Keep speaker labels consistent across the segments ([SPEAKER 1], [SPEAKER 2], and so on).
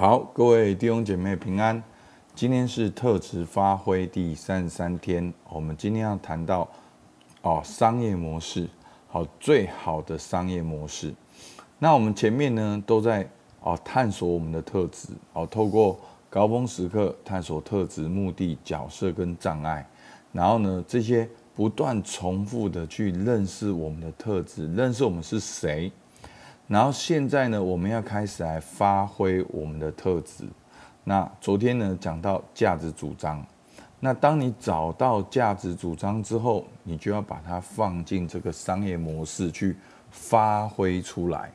[SPEAKER 1] 好，各位弟兄姐妹平安。今天是特质发挥第三十三天，我们今天要谈到哦商业模式，好，最好的商业模式。那我们前面呢都在哦探索我们的特质，哦透过高峰时刻探索特质、目的、角色跟障碍，然后呢这些不断重复的去认识我们的特质，认识我们是谁。然后现在呢，我们要开始来发挥我们的特质。那昨天呢，讲到价值主张。那当你找到价值主张之后，你就要把它放进这个商业模式去发挥出来。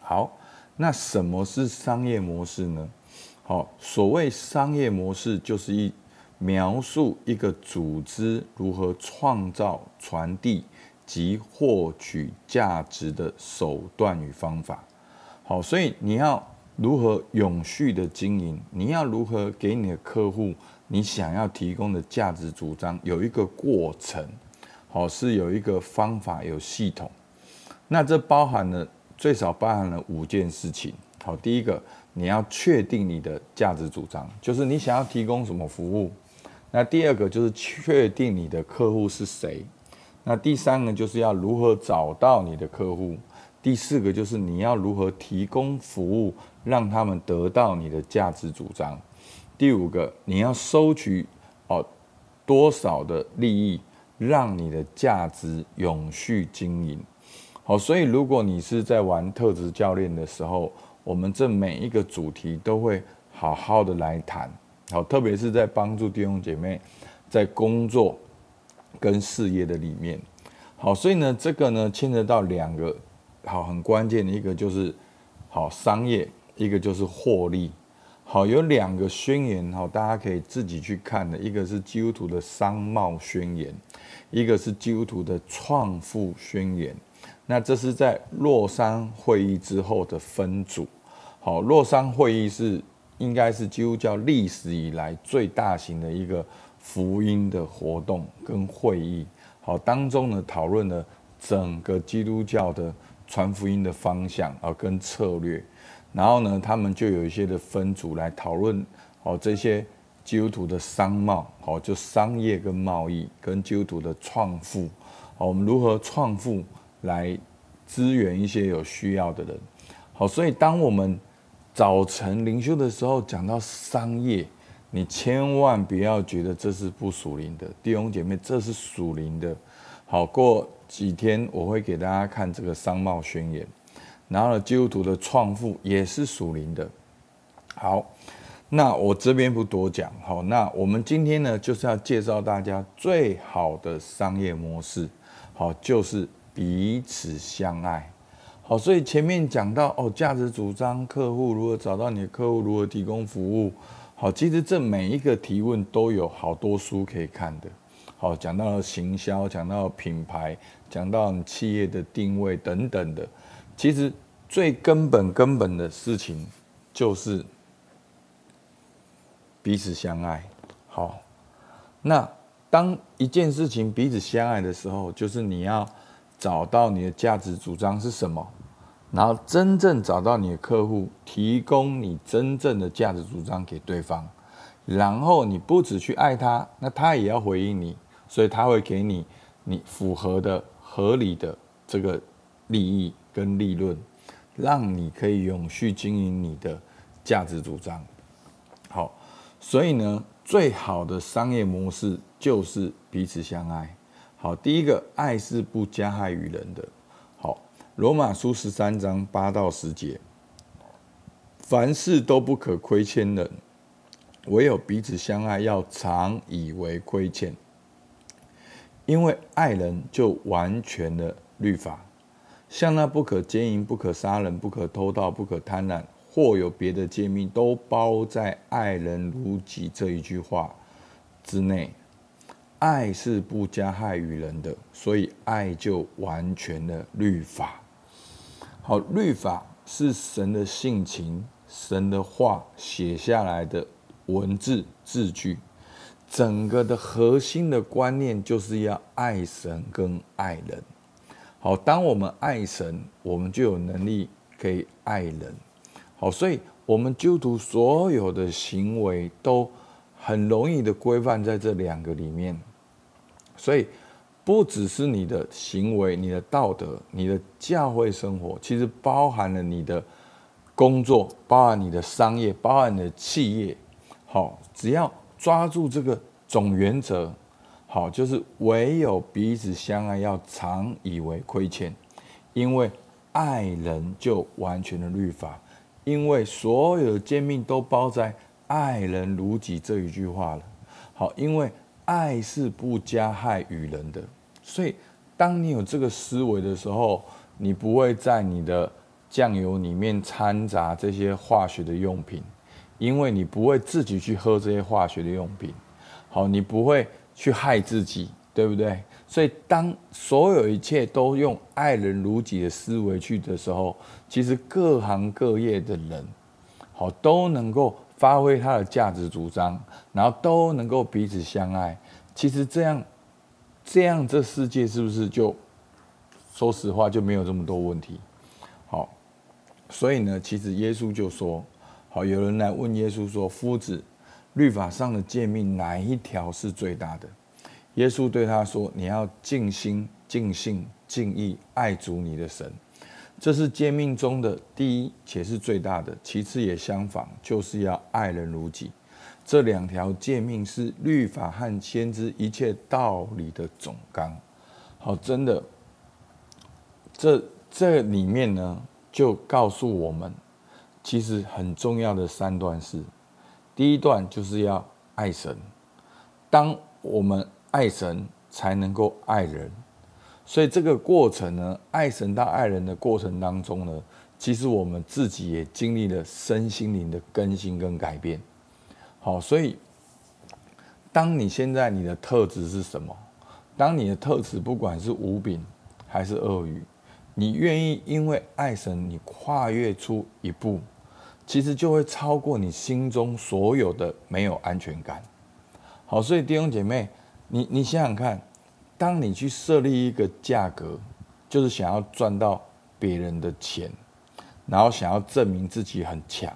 [SPEAKER 1] 好，那什么是商业模式呢？好，所谓商业模式，就是一描述一个组织如何创造、传递。及获取价值的手段与方法，好，所以你要如何永续的经营？你要如何给你的客户你想要提供的价值主张有一个过程，好，是有一个方法有系统。那这包含了最少包含了五件事情。好，第一个你要确定你的价值主张，就是你想要提供什么服务。那第二个就是确定你的客户是谁。那第三个就是要如何找到你的客户，第四个就是你要如何提供服务，让他们得到你的价值主张。第五个，你要收取哦多少的利益，让你的价值永续经营。好，所以如果你是在玩特质教练的时候，我们这每一个主题都会好好的来谈。好，特别是在帮助弟兄姐妹在工作。跟事业的里面，好，所以呢，这个呢牵扯到两个好很关键的，一个就是好商业，一个就是获利。好，有两个宣言，好，大家可以自己去看的，一个是基督徒的商贸宣言，一个是基督徒的创富宣言。那这是在洛桑会议之后的分组。好，洛桑会议是应该是基督教历史以来最大型的一个。福音的活动跟会议，好，当中呢讨论了整个基督教的传福音的方向啊跟策略，然后呢他们就有一些的分组来讨论哦这些基督徒的商贸，好，就商业跟贸易跟基督徒的创富，好，我们如何创富来支援一些有需要的人，好，所以当我们早晨灵修的时候讲到商业。你千万不要觉得这是不属灵的，弟兄姐妹，这是属灵的。好，过几天我会给大家看这个商贸宣言，然后呢，基督徒的创富也是属灵的。好，那我这边不多讲。好，那我们今天呢，就是要介绍大家最好的商业模式。好，就是彼此相爱。好，所以前面讲到哦，价值主张、客户如何找到你的客户，如何提供服务。好，其实这每一个提问都有好多书可以看的。好，讲到行销，讲到品牌，讲到你企业的定位等等的。其实最根本根本的事情就是彼此相爱。好，那当一件事情彼此相爱的时候，就是你要找到你的价值主张是什么。然后真正找到你的客户，提供你真正的价值主张给对方，然后你不只去爱他，那他也要回应你，所以他会给你你符合的、合理的这个利益跟利润，让你可以永续经营你的价值主张。好，所以呢，最好的商业模式就是彼此相爱。好，第一个，爱是不加害于人的。罗马书十三章八到十节，凡事都不可亏欠人，唯有彼此相爱，要常以为亏欠。因为爱人就完全的律法，像那不可奸淫、不可杀人、不可偷盗、不可贪婪，或有别的诫命，都包在爱人如己这一句话之内。爱是不加害于人的，所以爱就完全的律法。好，律法是神的性情，神的话写下来的文字字句，整个的核心的观念就是要爱神跟爱人。好，当我们爱神，我们就有能力可以爱人。好，所以我们基督徒所有的行为都很容易的规范在这两个里面。所以不只是你的行为、你的道德、你的教会生活，其实包含了你的工作，包含你的商业，包含你的企业。好，只要抓住这个总原则，好，就是唯有彼此相爱，要常以为亏欠，因为爱人就完全的律法，因为所有的诫命都包在爱人如己这一句话了。好，因为爱是不加害于人的，所以当你有这个思维的时候，你不会在你的酱油里面掺杂这些化学的用品。因为你不会自己去喝这些化学的用品，好，你不会去害自己，对不对？所以当所有一切都用爱人如己的思维去的时候，其实各行各业的人，好，都能够发挥他的价值主张，然后都能够彼此相爱。其实这样，这样这世界是不是就，说实话就没有这么多问题？好，所以呢，其实耶稣就说。好，有人来问耶稣说：“夫子，律法上的诫命哪一条是最大的？”耶稣对他说：“你要尽心、尽性、尽意爱主你的神，这是诫命中的第一，且是最大的。其次也相仿，就是要爱人如己。这两条诫命是律法和先知一切道理的总纲。”好，真的，这这里面呢，就告诉我们。其实很重要的三段是，第一段就是要爱神。当我们爱神，才能够爱人。所以这个过程呢，爱神到爱人的过程当中呢，其实我们自己也经历了身心灵的更新跟改变。好，所以当你现在你的特质是什么？当你的特质不管是无饼还是鳄鱼，你愿意因为爱神，你跨越出一步。其实就会超过你心中所有的没有安全感。好，所以弟兄姐妹，你你想想看，当你去设立一个价格，就是想要赚到别人的钱，然后想要证明自己很强，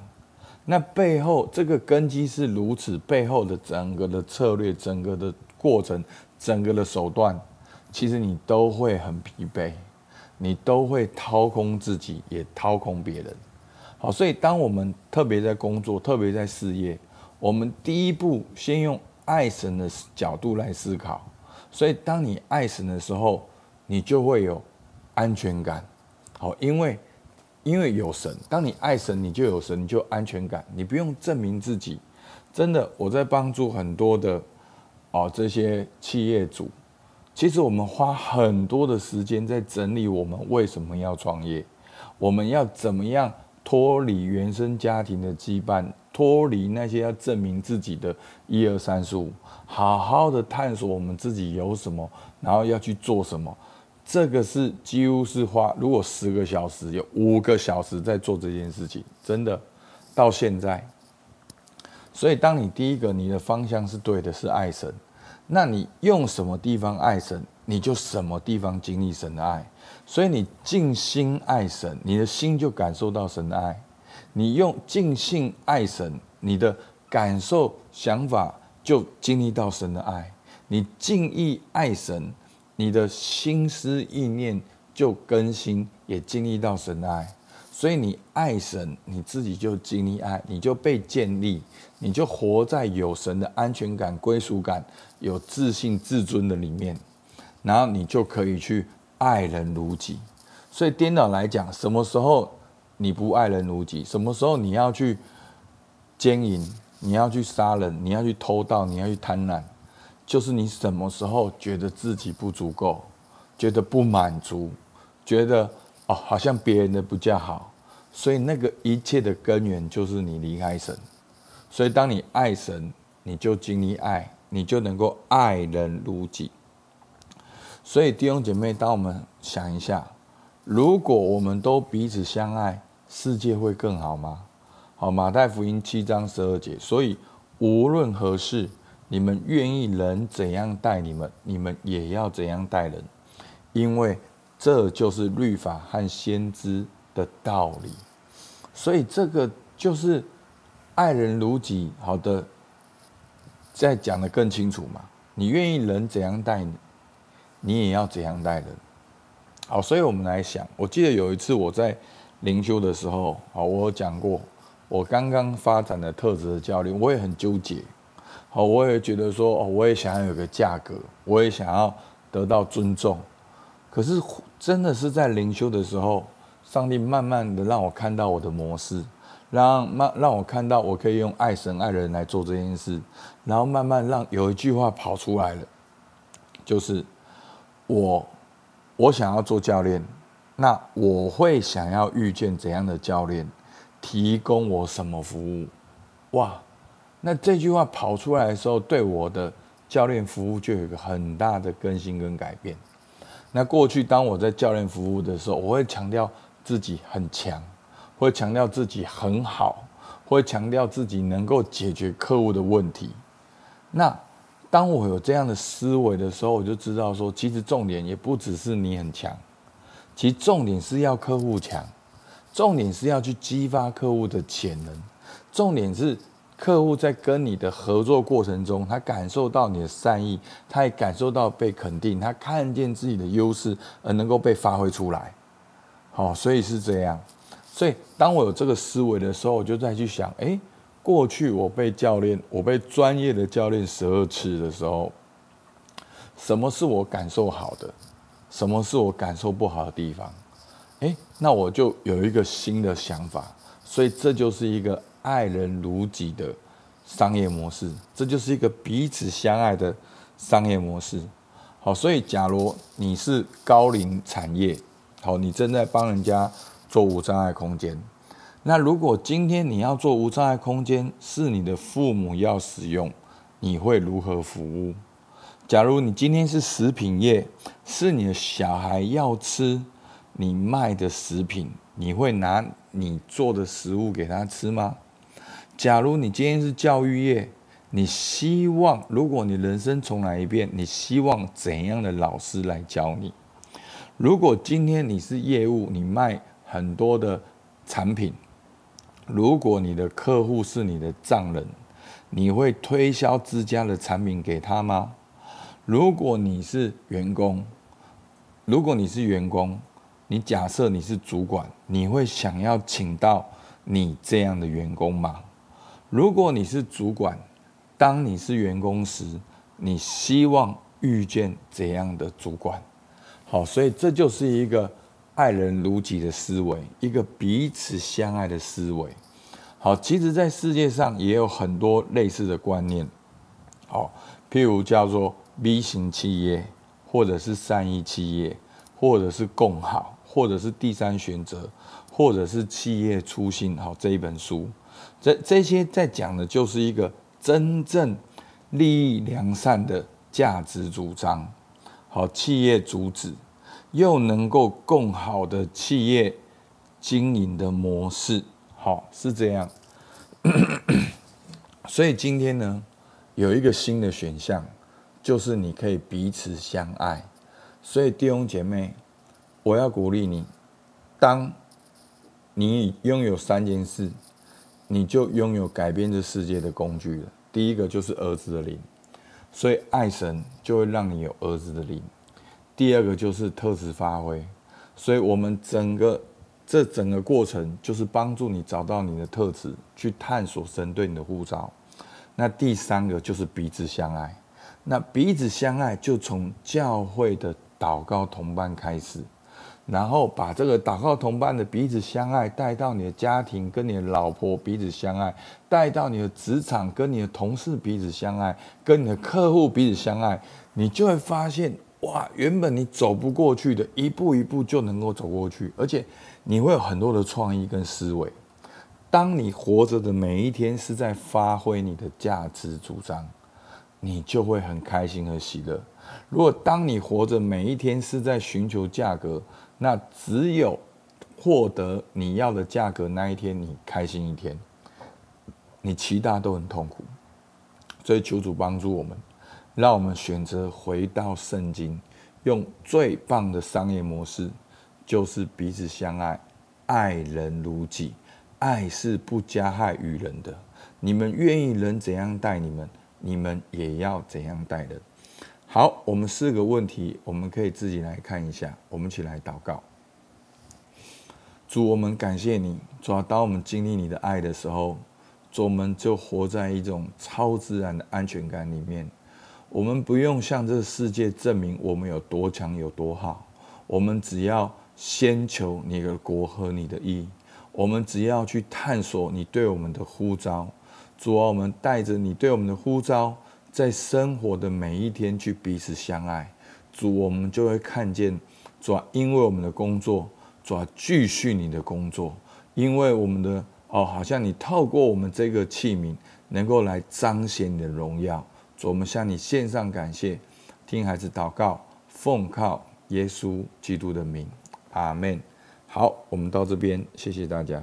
[SPEAKER 1] 那背后这个根基是如此，背后的整个的策略、整个的过程、整个的手段，其实你都会很疲惫，你都会掏空自己，也掏空别人。好，所以当我们特别在工作，特别在事业，我们第一步先用爱神的角度来思考。所以当你爱神的时候，你就会有安全感。好，因为因为有神，当你爱神，你就有神，你就安全感。你不用证明自己。真的，我在帮助很多的哦这些企业主，其实我们花很多的时间在整理我们为什么要创业，我们要怎么样。脱离原生家庭的羁绊，脱离那些要证明自己的一二三四五，好好的探索我们自己有什么，然后要去做什么。这个是几乎是花，如果十个小时有五个小时在做这件事情，真的到现在。所以，当你第一个你的方向是对的，是爱神，那你用什么地方爱神，你就什么地方经历神的爱。所以你尽心爱神，你的心就感受到神的爱；你用尽性爱神，你的感受想法就经历到神的爱；你尽意爱神，你的心思意念就更新，也经历到神的爱。所以你爱神，你自己就经历爱，你就被建立，你就活在有神的安全感、归属感、有自信、自尊的里面，然后你就可以去。爱人如己，所以颠倒来讲，什么时候你不爱人如己？什么时候你要去奸淫？你要去杀人？你要去偷盗？你要去贪婪？就是你什么时候觉得自己不足够，觉得不满足，觉得哦，好像别人的比较好，所以那个一切的根源就是你离开神。所以当你爱神，你就经历爱，你就能够爱人如己。所以弟兄姐妹，当我们想一下，如果我们都彼此相爱，世界会更好吗？好，马太福音七章十二节。所以无论何事，你们愿意人怎样待你们，你们也要怎样待人，因为这就是律法和先知的道理。所以这个就是爱人如己。好的，再讲得更清楚嘛。你愿意人怎样待你，你也要怎样待人。好，所以我们来想，我记得有一次我在灵修的时候，好，我有讲过，我刚刚发展的特质的教练，我也很纠结。好，我也觉得说，哦，我也想要有个价格，我也想要得到尊重。可是，真的是在灵修的时候，上帝慢慢的让我看到我的模式，让慢让我看到我可以用爱神爱人来做这件事，然后慢慢让有一句话跑出来了，就是我我想要做教练，那我会想要遇见怎样的教练，提供我什么服务？哇！那这句话跑出来的时候，对我的教练服务就有一个很大的更新跟改变。那过去当我在教练服务的时候，我会强调自己很强，会强调自己很好，会强调自己能够解决客户的问题。那当我有这样的思维的时候，我就知道说，其实重点也不只是你很强，其实重点是要客户强，重点是要去激发客户的潜能，重点是。客户在跟你的合作过程中，他感受到你的善意，他也感受到被肯定，他看见自己的优势而能够被发挥出来。好，所以是这样。所以当我有这个思维的时候，我就再去想：诶，过去我被教练，我被专业的教练十二次的时候，什么是我感受好的？什么是我感受不好的地方？诶，那我就有一个新的想法。所以这就是一个。爱人如己的商业模式，这就是一个彼此相爱的商业模式。好，所以假如你是高龄产业，好，你正在帮人家做无障碍空间。那如果今天你要做无障碍空间，是你的父母要使用，你会如何服务？假如你今天是食品业，是你的小孩要吃你卖的食品，你会拿你做的食物给他吃吗？假如你今天是教育业，你希望如果你人生重来一遍，你希望怎样的老师来教你？如果今天你是业务，你卖很多的产品，如果你的客户是你的丈人，你会推销自家的产品给他吗？如果你是员工，如果你是员工，你假设你是主管，你会想要请到你这样的员工吗？如果你是主管，当你是员工时，你希望遇见怎样的主管？好，所以这就是一个爱人如己的思维，一个彼此相爱的思维。好，其实，在世界上也有很多类似的观念。好，譬如叫做 B 型企业，或者是善意企业，或者是共好，或者是第三选择，或者是企业初心。好，这一本书。这这些在讲的就是一个真正利益良善的价值主张，好，企业主旨，又能够更好的企业经营的模式，好，是这样。所以今天呢，有一个新的选项，就是你可以彼此相爱。所以弟兄姐妹，我要鼓励你，当你拥有三件事。你就拥有改变这世界的工具了。第一个就是儿子的灵，所以爱神就会让你有儿子的灵。第二个就是特质发挥，所以我们整个这整个过程就是帮助你找到你的特质，去探索神对你的呼召。那第三个就是彼此相爱，那彼此相爱就从教会的祷告同伴开始。然后把这个祷告同伴的彼此相爱带到你的家庭，跟你的老婆彼此相爱；带到你的职场，跟你的同事彼此相爱，跟你的客户彼此相爱，你就会发现，哇，原本你走不过去的，一步一步就能够走过去，而且你会有很多的创意跟思维。当你活着的每一天是在发挥你的价值主张，你就会很开心和喜乐。如果当你活着每一天是在寻求价格，那只有获得你要的价格那一天，你开心一天，你其他都很痛苦。所以求主帮助我们，让我们选择回到圣经，用最棒的商业模式，就是彼此相爱，爱人如己，爱是不加害于人的。你们愿意人怎样待你们，你们也要怎样带人。好，我们四个问题，我们可以自己来看一下。我们一起来祷告。主，我们感谢你。主要当我们经历你的爱的时候，主，我们就活在一种超自然的安全感里面。我们不用向这个世界证明我们有多强、有多好。我们只要先求你的国和你的意。我们只要去探索你对我们的呼召。主啊，我们带着你对我们的呼召，在生活的每一天去彼此相爱。主，我们就会看见，主啊，因为我们的工作。主啊继续你的工作，因为我们的哦，好像你透过我们这个器皿，能够来彰显你的荣耀。主，我们向你献上感谢，听孩子祷告，奉靠耶稣基督的名，阿门。好，我们到这边，谢谢大家。